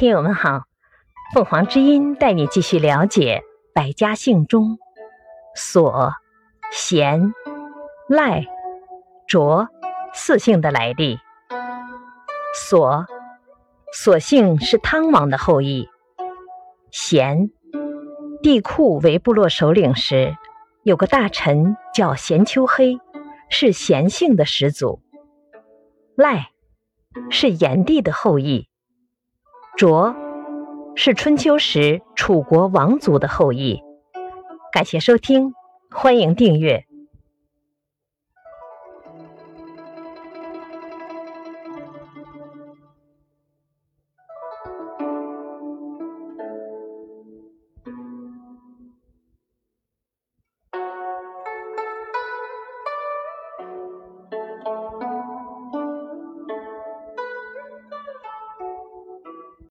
听友们好，凤凰之音带你继续了解百家姓中索、贤、赖、卓四姓的来历。索，索姓是汤王的后裔。贤，帝喾为部落首领时，有个大臣叫贤秋黑，是贤姓的始祖。赖，是炎帝的后裔。卓是春秋时楚国王族的后裔。感谢收听，欢迎订阅。